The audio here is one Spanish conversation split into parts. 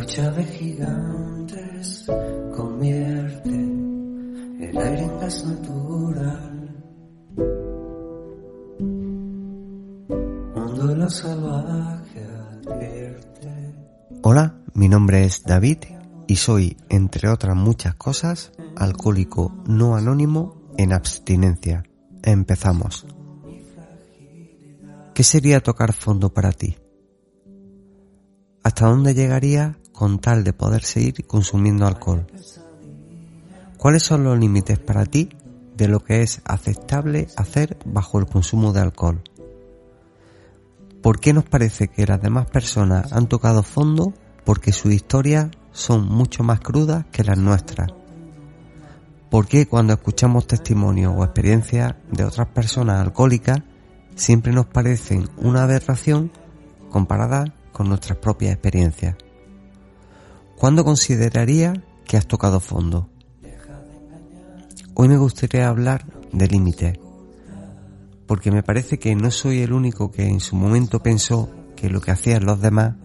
ducha de gigantes convierte el aire en gas natural. Un duelo salvaje advierte. Hola, mi nombre es David y soy, entre otras muchas cosas, alcohólico no anónimo en abstinencia. Empezamos. ¿Qué sería tocar fondo para ti? ¿Hasta dónde llegaría con tal de poder seguir consumiendo alcohol? ¿Cuáles son los límites para ti de lo que es aceptable hacer bajo el consumo de alcohol? ¿Por qué nos parece que las demás personas han tocado fondo? Porque sus historias son mucho más crudas que las nuestras. ¿Por qué cuando escuchamos testimonios o experiencias de otras personas alcohólicas siempre nos parecen una aberración comparada con nuestras propias experiencias. ¿Cuándo consideraría que has tocado fondo? Hoy me gustaría hablar de límites, porque me parece que no soy el único que en su momento pensó que lo que hacían los demás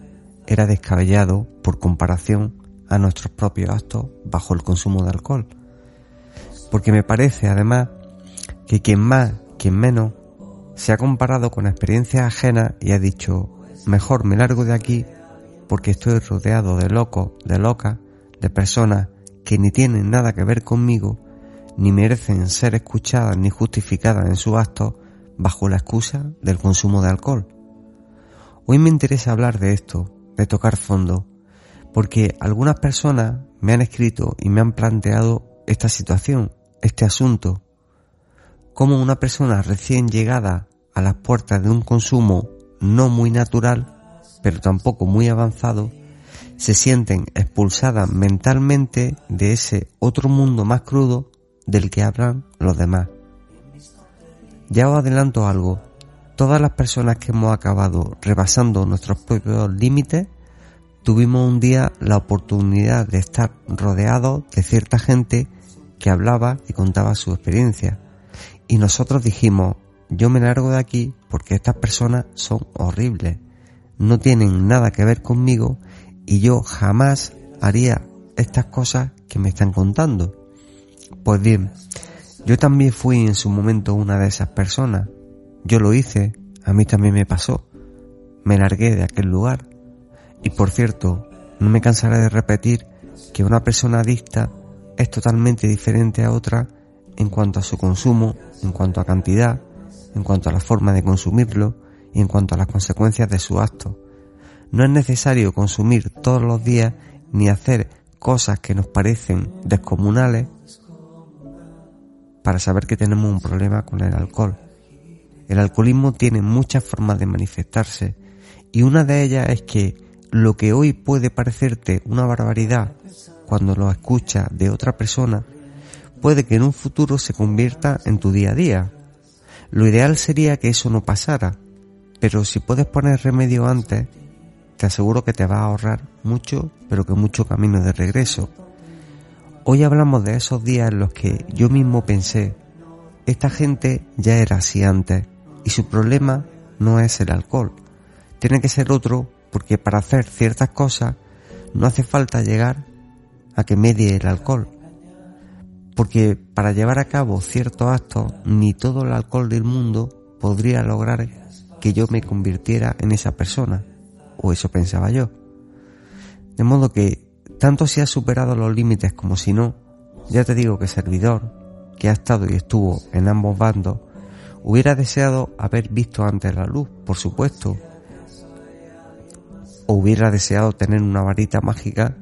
era descabellado por comparación a nuestros propios actos bajo el consumo de alcohol. Porque me parece además que quien más, quien menos, se ha comparado con experiencias ajenas y ha dicho, mejor me largo de aquí porque estoy rodeado de locos, de locas, de personas que ni tienen nada que ver conmigo, ni merecen ser escuchadas ni justificadas en sus actos bajo la excusa del consumo de alcohol. Hoy me interesa hablar de esto, de tocar fondo, porque algunas personas me han escrito y me han planteado esta situación, este asunto, como una persona recién llegada a las puertas de un consumo no muy natural, pero tampoco muy avanzado, se sienten expulsadas mentalmente de ese otro mundo más crudo del que hablan los demás. Ya os adelanto algo, todas las personas que hemos acabado rebasando nuestros propios límites, tuvimos un día la oportunidad de estar rodeados de cierta gente que hablaba y contaba su experiencia. Y nosotros dijimos, yo me largo de aquí porque estas personas son horribles, no tienen nada que ver conmigo y yo jamás haría estas cosas que me están contando. Pues bien, yo también fui en su momento una de esas personas. Yo lo hice, a mí también me pasó. Me largué de aquel lugar. Y por cierto, no me cansaré de repetir que una persona adicta es totalmente diferente a otra en cuanto a su consumo, en cuanto a cantidad, en cuanto a la forma de consumirlo y en cuanto a las consecuencias de su acto. No es necesario consumir todos los días ni hacer cosas que nos parecen descomunales para saber que tenemos un problema con el alcohol. El alcoholismo tiene muchas formas de manifestarse y una de ellas es que lo que hoy puede parecerte una barbaridad cuando lo escuchas de otra persona puede que en un futuro se convierta en tu día a día. Lo ideal sería que eso no pasara, pero si puedes poner remedio antes, te aseguro que te va a ahorrar mucho, pero que mucho camino de regreso. Hoy hablamos de esos días en los que yo mismo pensé, esta gente ya era así antes y su problema no es el alcohol, tiene que ser otro porque para hacer ciertas cosas no hace falta llegar a que medie el alcohol, porque para llevar a cabo ciertos actos ni todo el alcohol del mundo podría lograr que yo me convirtiera en esa persona, o eso pensaba yo. De modo que, tanto si has superado los límites como si no, ya te digo que servidor, que ha estado y estuvo en ambos bandos, hubiera deseado haber visto antes la luz, por supuesto, o hubiera deseado tener una varita mágica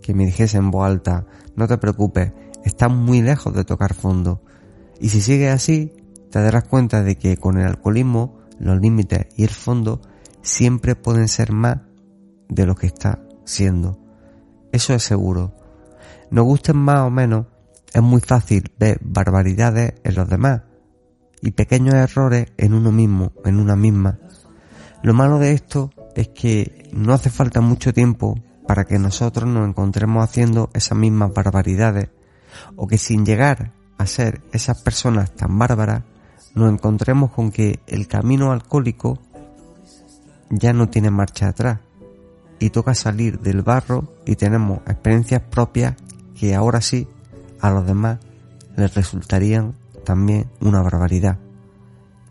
que me dijese en voz alta, no te preocupes, está muy lejos de tocar fondo. Y si sigue así, te darás cuenta de que con el alcoholismo los límites y el fondo siempre pueden ser más de lo que está siendo. Eso es seguro. Nos gusten más o menos, es muy fácil ver barbaridades en los demás y pequeños errores en uno mismo, en una misma. Lo malo de esto es que no hace falta mucho tiempo para que nosotros nos encontremos haciendo esas mismas barbaridades o que sin llegar a ser esas personas tan bárbaras, nos encontremos con que el camino alcohólico ya no tiene marcha atrás y toca salir del barro y tenemos experiencias propias que ahora sí a los demás les resultarían también una barbaridad,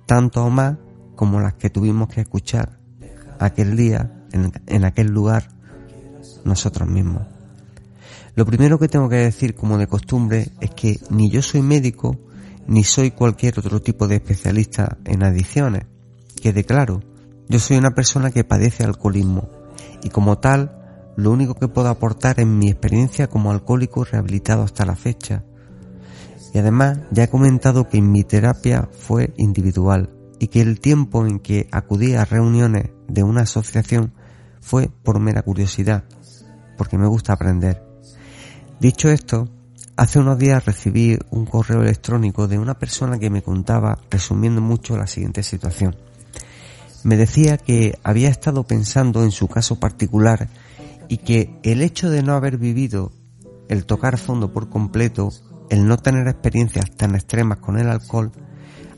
tanto o más como las que tuvimos que escuchar aquel día en, en aquel lugar nosotros mismos. Lo primero que tengo que decir como de costumbre es que ni yo soy médico ni soy cualquier otro tipo de especialista en adicciones. Quede claro, yo soy una persona que padece alcoholismo y como tal lo único que puedo aportar es mi experiencia como alcohólico rehabilitado hasta la fecha. Y además ya he comentado que mi terapia fue individual y que el tiempo en que acudí a reuniones de una asociación fue por mera curiosidad, porque me gusta aprender. Dicho esto, hace unos días recibí un correo electrónico de una persona que me contaba, resumiendo mucho, la siguiente situación. Me decía que había estado pensando en su caso particular y que el hecho de no haber vivido el tocar fondo por completo, el no tener experiencias tan extremas con el alcohol,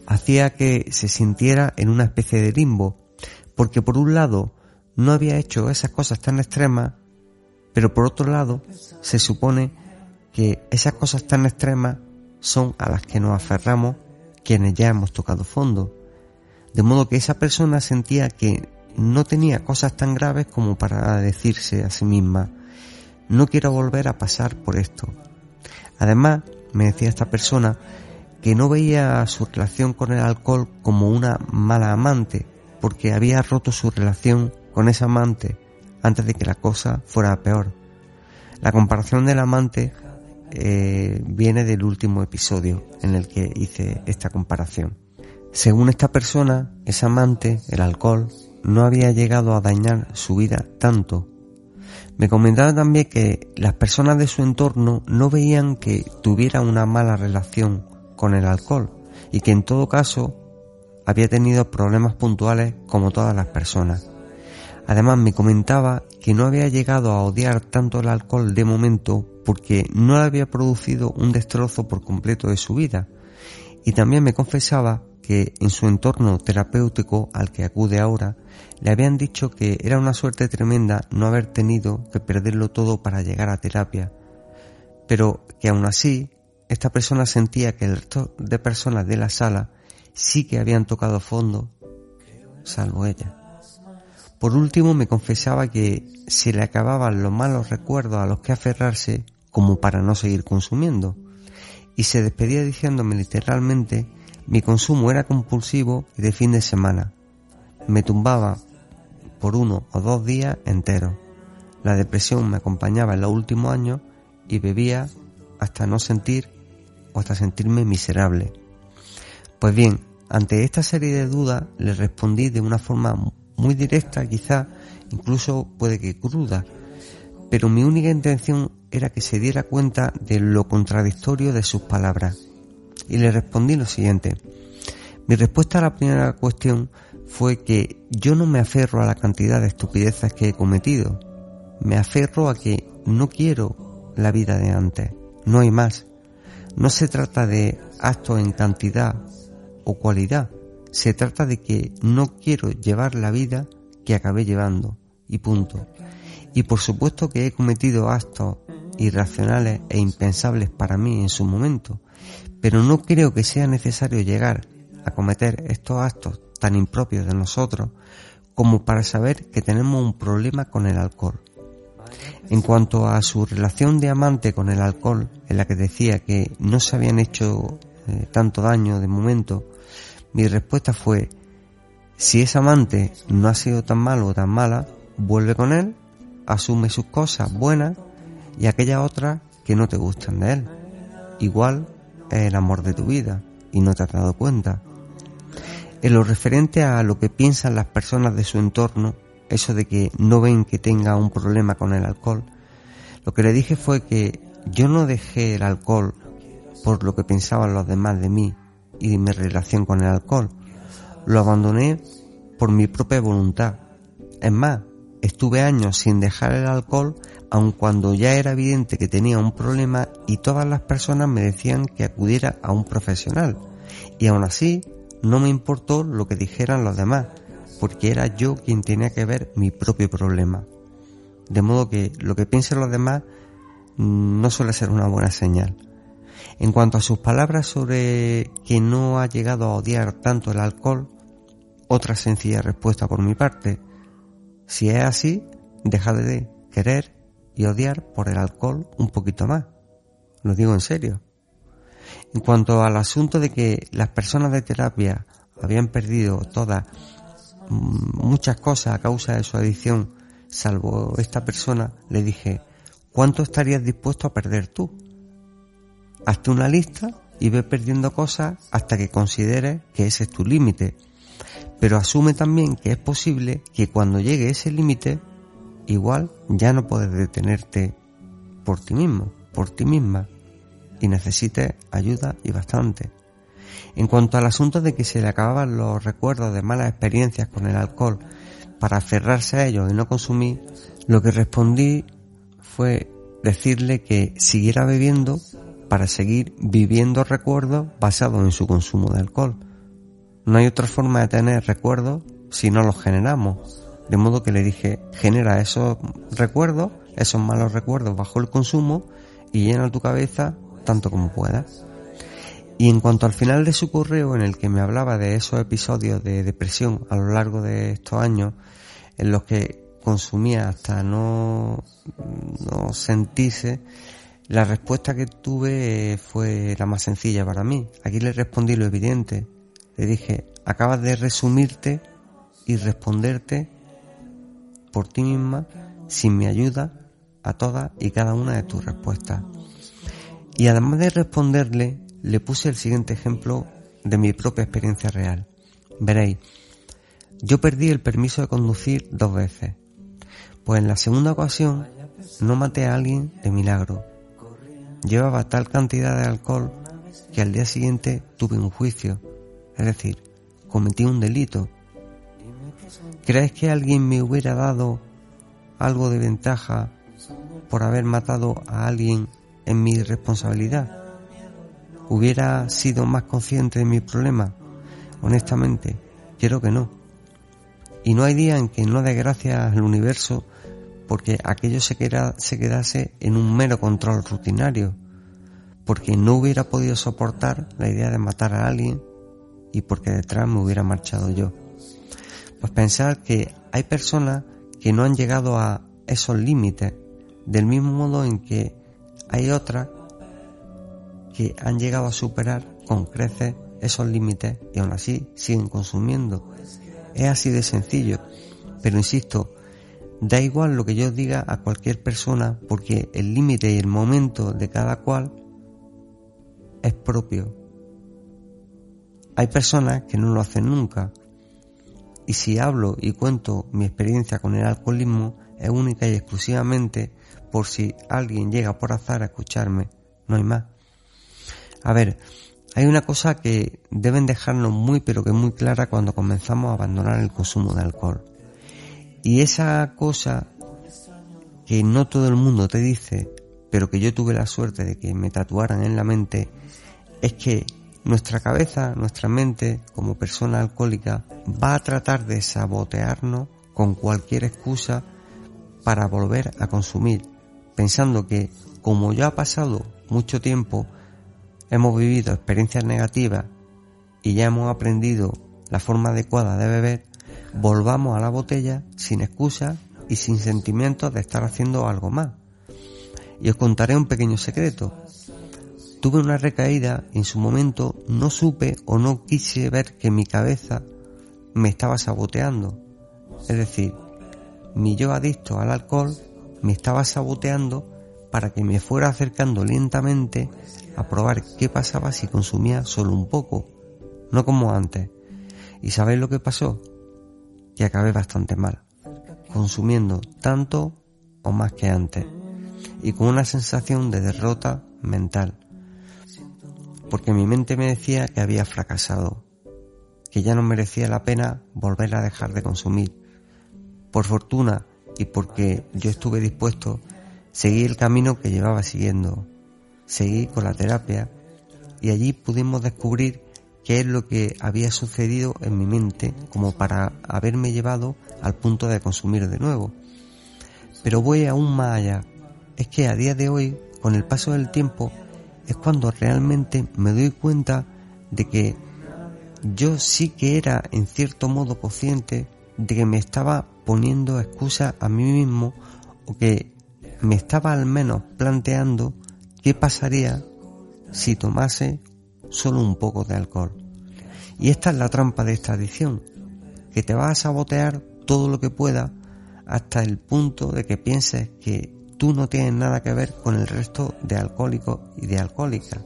hacía que se sintiera en una especie de limbo, porque por un lado no había hecho esas cosas tan extremas, pero por otro lado se supone que esas cosas tan extremas son a las que nos aferramos quienes ya hemos tocado fondo. De modo que esa persona sentía que no tenía cosas tan graves como para decirse a sí misma, no quiero volver a pasar por esto. Además, me decía esta persona que no veía su relación con el alcohol como una mala amante, porque había roto su relación con esa amante antes de que la cosa fuera peor. La comparación del amante eh, viene del último episodio en el que hice esta comparación. Según esta persona, esa amante, el alcohol, no había llegado a dañar su vida tanto. Me comentaba también que las personas de su entorno no veían que tuviera una mala relación con el alcohol y que en todo caso había tenido problemas puntuales como todas las personas. Además me comentaba que no había llegado a odiar tanto el alcohol de momento porque no había producido un destrozo por completo de su vida. Y también me confesaba que en su entorno terapéutico al que acude ahora le habían dicho que era una suerte tremenda no haber tenido que perderlo todo para llegar a terapia, pero que aún así esta persona sentía que el resto de personas de la sala sí que habían tocado fondo, salvo ella. Por último me confesaba que se le acababan los malos recuerdos a los que aferrarse como para no seguir consumiendo, y se despedía diciéndome literalmente mi consumo era compulsivo y de fin de semana. Me tumbaba por uno o dos días enteros. La depresión me acompañaba en los últimos años y bebía hasta no sentir o hasta sentirme miserable. Pues bien, ante esta serie de dudas le respondí de una forma muy directa, quizá incluso puede que cruda, pero mi única intención era que se diera cuenta de lo contradictorio de sus palabras y le respondí lo siguiente. Mi respuesta a la primera cuestión fue que yo no me aferro a la cantidad de estupideces que he cometido. Me aferro a que no quiero la vida de antes. No hay más. No se trata de actos en cantidad o cualidad. Se trata de que no quiero llevar la vida que acabé llevando. Y punto. Y por supuesto que he cometido actos irracionales e impensables para mí en su momento pero no creo que sea necesario llegar a cometer estos actos tan impropios de nosotros como para saber que tenemos un problema con el alcohol. En cuanto a su relación de amante con el alcohol, en la que decía que no se habían hecho eh, tanto daño de momento, mi respuesta fue, si ese amante no ha sido tan malo o tan mala, vuelve con él, asume sus cosas buenas y aquellas otras que no te gustan de él. Igual es el amor de tu vida y no te has dado cuenta. En lo referente a lo que piensan las personas de su entorno, eso de que no ven que tenga un problema con el alcohol, lo que le dije fue que yo no dejé el alcohol por lo que pensaban los demás de mí y de mi relación con el alcohol. Lo abandoné por mi propia voluntad. Es más, estuve años sin dejar el alcohol aun cuando ya era evidente que tenía un problema y todas las personas me decían que acudiera a un profesional. Y aún así, no me importó lo que dijeran los demás, porque era yo quien tenía que ver mi propio problema. de modo que lo que piensen los demás mm, no suele ser una buena señal. En cuanto a sus palabras sobre que no ha llegado a odiar tanto el alcohol, otra sencilla respuesta por mi parte. Si es así, deja de querer y odiar por el alcohol un poquito más. Lo digo en serio. En cuanto al asunto de que las personas de terapia habían perdido todas mm, muchas cosas a causa de su adicción, salvo esta persona, le dije, ¿cuánto estarías dispuesto a perder tú? Hazte una lista y ve perdiendo cosas hasta que consideres que ese es tu límite. Pero asume también que es posible que cuando llegue ese límite, igual ya no puedes detenerte por ti mismo, por ti misma, y necesites ayuda y bastante. En cuanto al asunto de que se le acababan los recuerdos de malas experiencias con el alcohol para aferrarse a ellos y no consumir, lo que respondí fue decirle que siguiera bebiendo para seguir viviendo recuerdos basados en su consumo de alcohol. No hay otra forma de tener recuerdos si no los generamos. De modo que le dije, genera esos recuerdos, esos malos recuerdos bajo el consumo y llena tu cabeza tanto como puedas. Y en cuanto al final de su correo en el que me hablaba de esos episodios de depresión a lo largo de estos años, en los que consumía hasta no, no sentirse, la respuesta que tuve fue la más sencilla para mí. Aquí le respondí lo evidente. Le dije, acabas de resumirte y responderte por ti misma sin mi ayuda a todas y cada una de tus respuestas. Y además de responderle, le puse el siguiente ejemplo de mi propia experiencia real. Veréis, yo perdí el permiso de conducir dos veces. Pues en la segunda ocasión no maté a alguien de milagro, llevaba tal cantidad de alcohol que al día siguiente tuve un juicio, es decir, cometí un delito. ¿Crees que alguien me hubiera dado algo de ventaja por haber matado a alguien en mi responsabilidad? ¿Hubiera sido más consciente de mi problema? Honestamente, quiero que no. Y no hay día en que no dé gracias al universo porque aquello se, se quedase en un mero control rutinario, porque no hubiera podido soportar la idea de matar a alguien y porque detrás me hubiera marchado yo. Pues pensar que hay personas que no han llegado a esos límites, del mismo modo en que hay otras que han llegado a superar con creces esos límites y aún así siguen consumiendo. Es así de sencillo, pero insisto, Da igual lo que yo diga a cualquier persona porque el límite y el momento de cada cual es propio. Hay personas que no lo hacen nunca y si hablo y cuento mi experiencia con el alcoholismo es única y exclusivamente por si alguien llega por azar a escucharme, no hay más. A ver, hay una cosa que deben dejarnos muy pero que muy clara cuando comenzamos a abandonar el consumo de alcohol. Y esa cosa que no todo el mundo te dice, pero que yo tuve la suerte de que me tatuaran en la mente, es que nuestra cabeza, nuestra mente, como persona alcohólica, va a tratar de sabotearnos con cualquier excusa para volver a consumir, pensando que como ya ha pasado mucho tiempo, hemos vivido experiencias negativas y ya hemos aprendido la forma adecuada de beber, volvamos a la botella sin excusa y sin sentimientos de estar haciendo algo más. Y os contaré un pequeño secreto. Tuve una recaída y en su momento no supe o no quise ver que mi cabeza me estaba saboteando. Es decir, mi yo adicto al alcohol me estaba saboteando para que me fuera acercando lentamente a probar qué pasaba si consumía solo un poco, no como antes. ¿Y sabéis lo que pasó? y acabé bastante mal, consumiendo tanto o más que antes y con una sensación de derrota mental, porque mi mente me decía que había fracasado, que ya no merecía la pena volver a dejar de consumir. Por fortuna y porque yo estuve dispuesto, seguí el camino que llevaba siguiendo, seguí con la terapia y allí pudimos descubrir qué es lo que había sucedido en mi mente como para haberme llevado al punto de consumir de nuevo. Pero voy aún más allá. Es que a día de hoy, con el paso del tiempo, es cuando realmente me doy cuenta de que yo sí que era en cierto modo consciente de que me estaba poniendo excusas a mí mismo o que me estaba al menos planteando qué pasaría si tomase solo un poco de alcohol. Y esta es la trampa de esta adicción, que te vas a sabotear todo lo que pueda hasta el punto de que pienses que tú no tienes nada que ver con el resto de alcohólicos y de alcohólicas.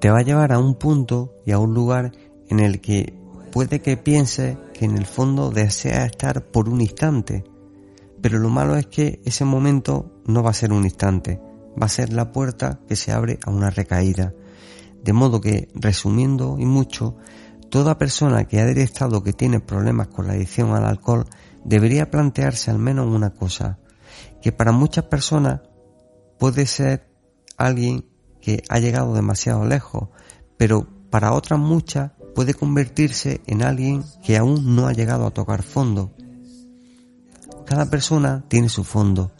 Te va a llevar a un punto y a un lugar en el que puede que pienses que en el fondo deseas estar por un instante, pero lo malo es que ese momento no va a ser un instante, va a ser la puerta que se abre a una recaída. De modo que, resumiendo y mucho, toda persona que ha detectado que tiene problemas con la adicción al alcohol debería plantearse al menos una cosa, que para muchas personas puede ser alguien que ha llegado demasiado lejos, pero para otras muchas puede convertirse en alguien que aún no ha llegado a tocar fondo. Cada persona tiene su fondo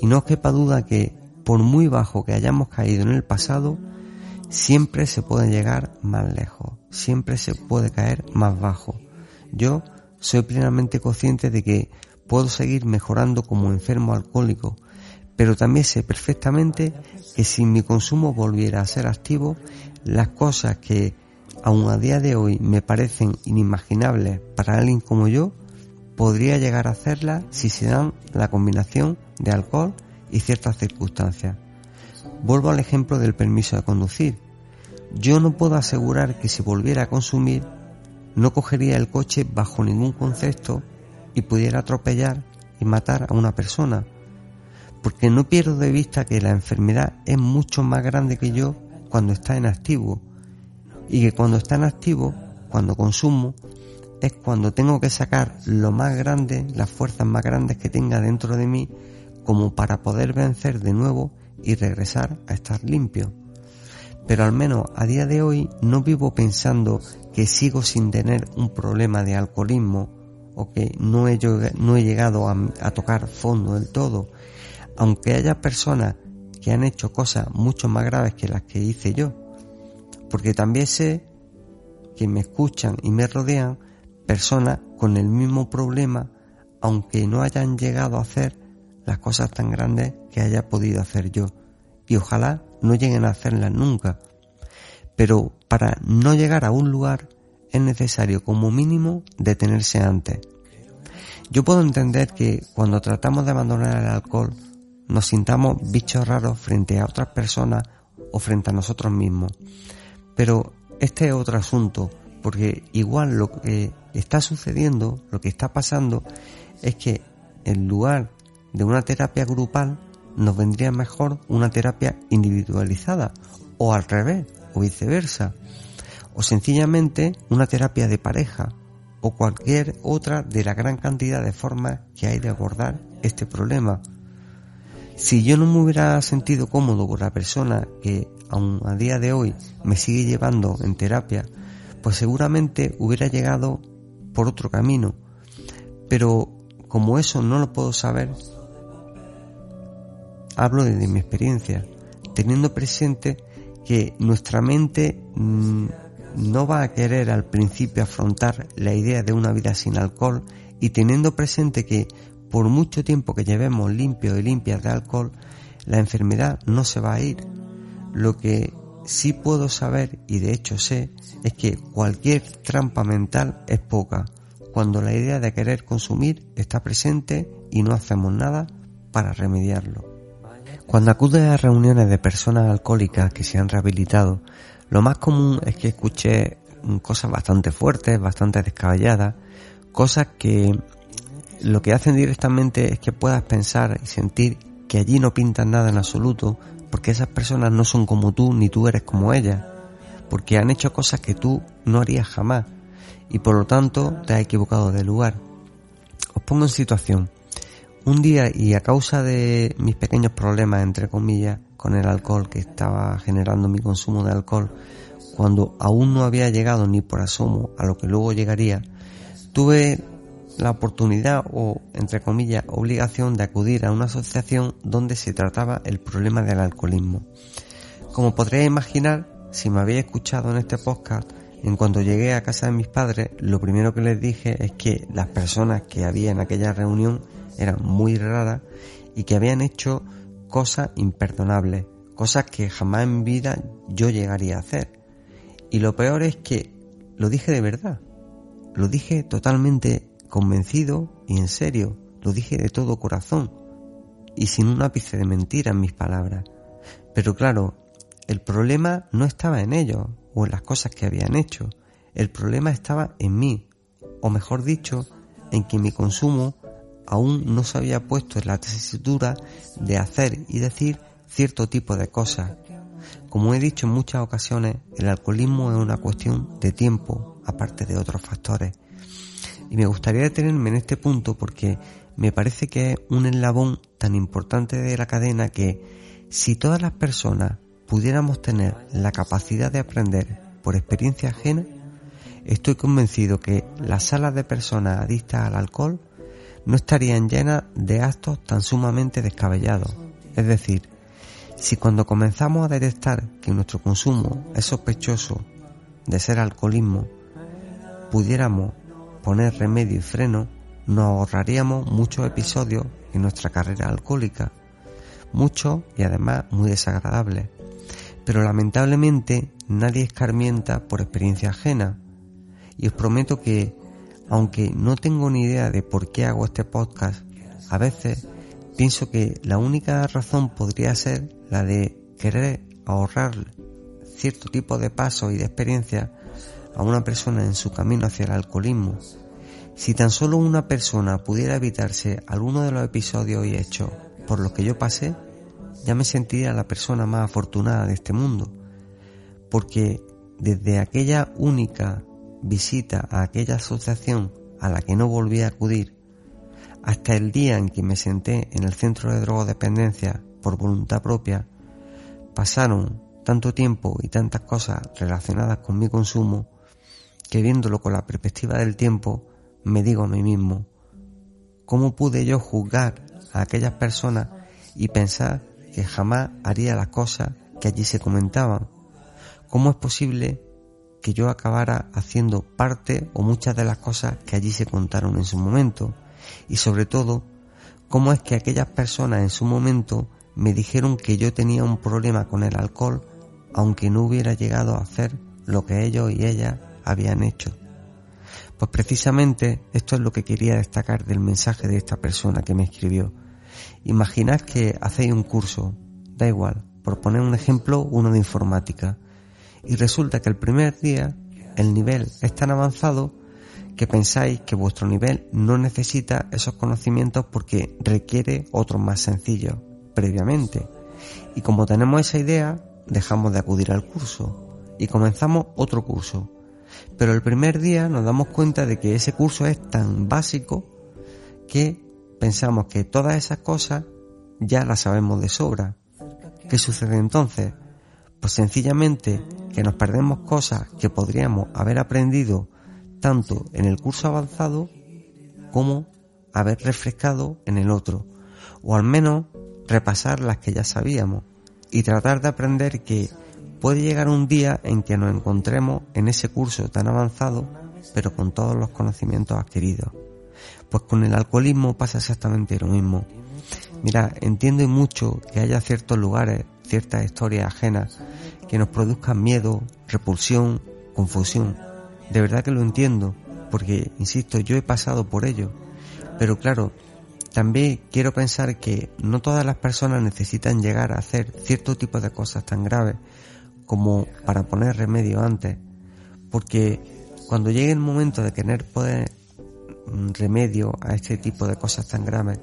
y no quepa duda que por muy bajo que hayamos caído en el pasado, siempre se puede llegar más lejos, siempre se puede caer más bajo. Yo soy plenamente consciente de que puedo seguir mejorando como enfermo alcohólico, pero también sé perfectamente que si mi consumo volviera a ser activo, las cosas que aún a día de hoy me parecen inimaginables para alguien como yo, podría llegar a hacerlas si se dan la combinación de alcohol y ciertas circunstancias. Vuelvo al ejemplo del permiso de conducir. Yo no puedo asegurar que si volviera a consumir no cogería el coche bajo ningún concepto y pudiera atropellar y matar a una persona, porque no pierdo de vista que la enfermedad es mucho más grande que yo cuando está en activo y que cuando está en activo, cuando consumo, es cuando tengo que sacar lo más grande, las fuerzas más grandes que tenga dentro de mí como para poder vencer de nuevo y regresar a estar limpio. Pero al menos a día de hoy no vivo pensando que sigo sin tener un problema de alcoholismo o que no he, llegado a, a tocar fondo del todo. Aunque haya personas que han hecho cosas mucho más graves que las que hice yo. Porque también sé que me escuchan y me rodean personas con el mismo problema, aunque no hayan llegado a hacer las cosas tan grandes que haya podido hacer yo. Y ojalá no lleguen a hacerlas nunca. Pero para no llegar a un lugar es necesario como mínimo detenerse antes. Yo puedo entender que cuando tratamos de abandonar el alcohol nos sintamos bichos raros frente a otras personas o frente a nosotros mismos. Pero este es otro asunto, porque igual lo que está sucediendo, lo que está pasando, es que en lugar de una terapia grupal nos vendría mejor una terapia individualizada o al revés o viceversa o sencillamente una terapia de pareja o cualquier otra de la gran cantidad de formas que hay de abordar este problema. Si yo no me hubiera sentido cómodo con la persona que aún a día de hoy me sigue llevando en terapia, pues seguramente hubiera llegado por otro camino. Pero como eso no lo puedo saber, hablo desde mi experiencia, teniendo presente que nuestra mente mm, no va a querer al principio afrontar la idea de una vida sin alcohol y teniendo presente que por mucho tiempo que llevemos limpio y limpias de alcohol, la enfermedad no se va a ir. Lo que sí puedo saber, y de hecho sé, es que cualquier trampa mental es poca, cuando la idea de querer consumir está presente y no hacemos nada para remediarlo. Cuando acude a reuniones de personas alcohólicas que se han rehabilitado, lo más común es que escuche cosas bastante fuertes, bastante descabelladas, cosas que lo que hacen directamente es que puedas pensar y sentir que allí no pintan nada en absoluto, porque esas personas no son como tú ni tú eres como ellas, porque han hecho cosas que tú no harías jamás y por lo tanto te has equivocado de lugar. Os pongo en situación. Un día y a causa de mis pequeños problemas, entre comillas, con el alcohol que estaba generando mi consumo de alcohol, cuando aún no había llegado ni por asomo a lo que luego llegaría, tuve la oportunidad o, entre comillas, obligación de acudir a una asociación donde se trataba el problema del alcoholismo. Como podréis imaginar, si me habéis escuchado en este podcast, en cuanto llegué a casa de mis padres, lo primero que les dije es que las personas que había en aquella reunión eran muy raras y que habían hecho cosas imperdonables, cosas que jamás en vida yo llegaría a hacer. Y lo peor es que lo dije de verdad, lo dije totalmente convencido y en serio, lo dije de todo corazón y sin un ápice de mentira en mis palabras. Pero claro, el problema no estaba en ellos o en las cosas que habían hecho, el problema estaba en mí, o mejor dicho, en que mi consumo aún no se había puesto en la tesitura de hacer y decir cierto tipo de cosas. Como he dicho en muchas ocasiones, el alcoholismo es una cuestión de tiempo, aparte de otros factores. Y me gustaría detenerme en este punto porque me parece que es un eslabón tan importante de la cadena que si todas las personas pudiéramos tener la capacidad de aprender por experiencia ajena, estoy convencido que las salas de personas adictas al alcohol no estarían llenas de actos tan sumamente descabellados. Es decir, si cuando comenzamos a detectar que nuestro consumo es sospechoso de ser alcoholismo, pudiéramos poner remedio y freno, nos ahorraríamos muchos episodios en nuestra carrera alcohólica, muchos y además muy desagradables. Pero lamentablemente nadie escarmienta por experiencia ajena. Y os prometo que, aunque no tengo ni idea de por qué hago este podcast, a veces pienso que la única razón podría ser la de querer ahorrar cierto tipo de pasos y de experiencia a una persona en su camino hacia el alcoholismo. Si tan solo una persona pudiera evitarse alguno de los episodios y hechos por los que yo pasé, ya me sentiría la persona más afortunada de este mundo, porque desde aquella única visita a aquella asociación a la que no volví a acudir, hasta el día en que me senté en el centro de drogodependencia por voluntad propia, pasaron tanto tiempo y tantas cosas relacionadas con mi consumo que viéndolo con la perspectiva del tiempo, me digo a mí mismo, ¿cómo pude yo juzgar a aquellas personas y pensar que jamás haría las cosas que allí se comentaban. ¿Cómo es posible que yo acabara haciendo parte o muchas de las cosas que allí se contaron en su momento? Y sobre todo, ¿cómo es que aquellas personas en su momento me dijeron que yo tenía un problema con el alcohol aunque no hubiera llegado a hacer lo que ellos y ellas habían hecho? Pues precisamente esto es lo que quería destacar del mensaje de esta persona que me escribió. Imaginad que hacéis un curso, da igual, por poner un ejemplo, uno de informática, y resulta que el primer día el nivel es tan avanzado que pensáis que vuestro nivel no necesita esos conocimientos porque requiere otros más sencillos previamente. Y como tenemos esa idea, dejamos de acudir al curso y comenzamos otro curso. Pero el primer día nos damos cuenta de que ese curso es tan básico que pensamos que todas esas cosas ya las sabemos de sobra. ¿Qué sucede entonces? Pues sencillamente que nos perdemos cosas que podríamos haber aprendido tanto en el curso avanzado como haber refrescado en el otro, o al menos repasar las que ya sabíamos y tratar de aprender que puede llegar un día en que nos encontremos en ese curso tan avanzado, pero con todos los conocimientos adquiridos. Pues con el alcoholismo pasa exactamente lo mismo. Mira, entiendo mucho que haya ciertos lugares, ciertas historias ajenas que nos produzcan miedo, repulsión, confusión. De verdad que lo entiendo, porque, insisto, yo he pasado por ello. Pero claro, también quiero pensar que no todas las personas necesitan llegar a hacer cierto tipo de cosas tan graves como para poner remedio antes. Porque cuando llegue el momento de querer poder remedio a este tipo de cosas tan graves,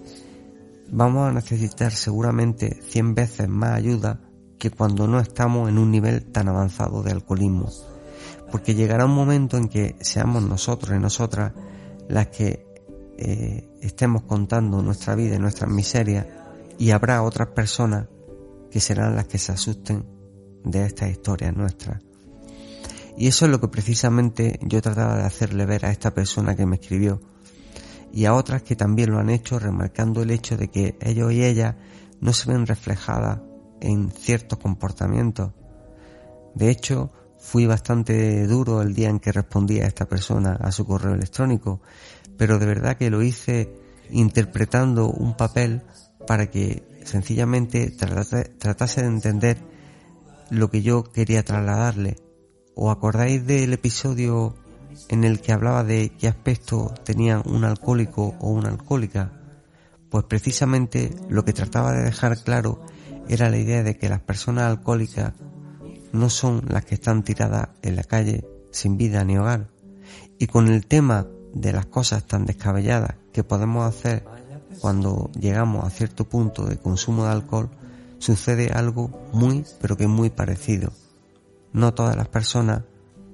vamos a necesitar seguramente 100 veces más ayuda que cuando no estamos en un nivel tan avanzado de alcoholismo. Porque llegará un momento en que seamos nosotros y nosotras las que eh, estemos contando nuestra vida y nuestras miserias y habrá otras personas que serán las que se asusten de estas historias nuestras. Y eso es lo que precisamente yo trataba de hacerle ver a esta persona que me escribió. Y a otras que también lo han hecho remarcando el hecho de que ellos y ellas no se ven reflejadas en ciertos comportamientos. De hecho, fui bastante duro el día en que respondí a esta persona a su correo electrónico, pero de verdad que lo hice interpretando un papel para que sencillamente tratase, de entender lo que yo quería trasladarle. ¿O acordáis del episodio en el que hablaba de qué aspecto tenía un alcohólico o una alcohólica? Pues precisamente lo que trataba de dejar claro era la idea de que las personas alcohólicas no son las que están tiradas en la calle sin vida ni hogar. Y con el tema de las cosas tan descabelladas que podemos hacer cuando llegamos a cierto punto de consumo de alcohol, sucede algo muy, pero que muy parecido. No todas las personas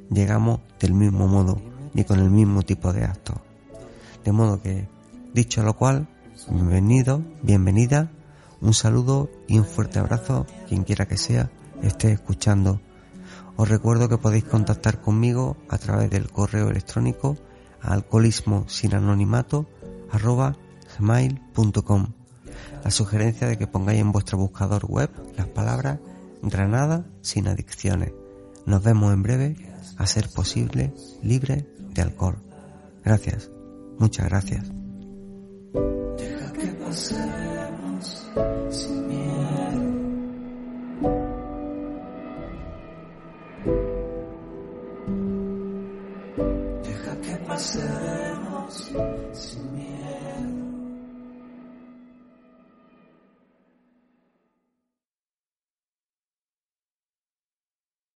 llegamos del mismo modo ni con el mismo tipo de actos. De modo que, dicho lo cual, bienvenido, bienvenida, un saludo y un fuerte abrazo, quien quiera que sea, esté escuchando. Os recuerdo que podéis contactar conmigo a través del correo electrónico alcoholismo sin anonimato arroba. La sugerencia de que pongáis en vuestro buscador web las palabras Granada sin adicciones. Nos vemos en breve, a ser posible, libre de alcohol. Gracias, muchas gracias. Deja que pasemos sin miedo. Deja que pasemos sin miedo.